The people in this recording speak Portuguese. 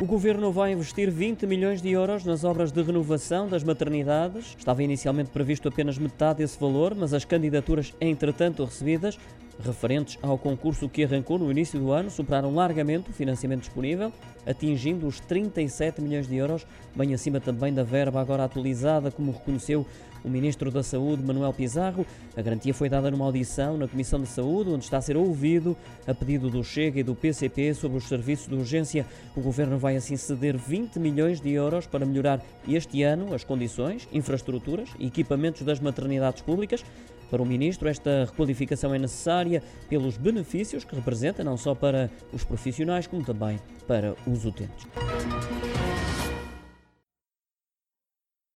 O governo vai investir 20 milhões de euros nas obras de renovação das maternidades. Estava inicialmente previsto apenas metade desse valor, mas as candidaturas, entretanto recebidas, referentes ao concurso que arrancou no início do ano, superaram largamente o financiamento disponível, atingindo os 37 milhões de euros, bem acima também da verba agora atualizada, como reconheceu o Ministro da Saúde, Manuel Pizarro. A garantia foi dada numa audição na Comissão de Saúde, onde está a ser ouvido a pedido do Chega e do PCP sobre os serviços de urgência. O Governo vai assim ceder 20 milhões de euros para melhorar este ano as condições, infraestruturas e equipamentos das maternidades públicas. Para o Ministro, esta requalificação é necessária pelos benefícios que representa, não só para os profissionais, como também para os utentes.